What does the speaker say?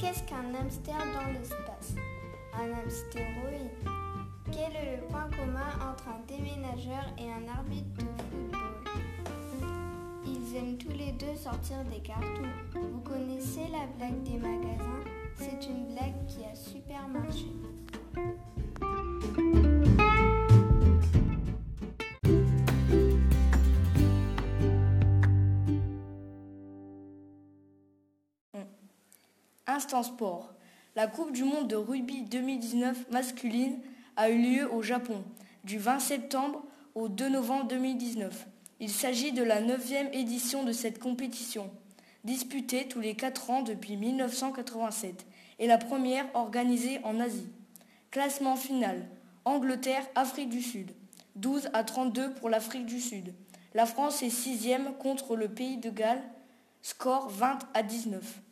Qu'est-ce qu'un hamster dans l'espace? Un hamstéroïde. Quel est le point commun entre un déménageur et un arbitre de football? Ils aiment tous les deux sortir des cartons. Vous connaissez la blague des magasins? C'est une blague qui a super marché. Instant sport. La Coupe du monde de rugby 2019 masculine a eu lieu au Japon du 20 septembre au 2 novembre 2019. Il s'agit de la neuvième édition de cette compétition, disputée tous les quatre ans depuis 1987, et la première organisée en Asie. Classement final. Angleterre, Afrique du Sud. 12 à 32 pour l'Afrique du Sud. La France est sixième contre le pays de Galles. Score 20 à 19.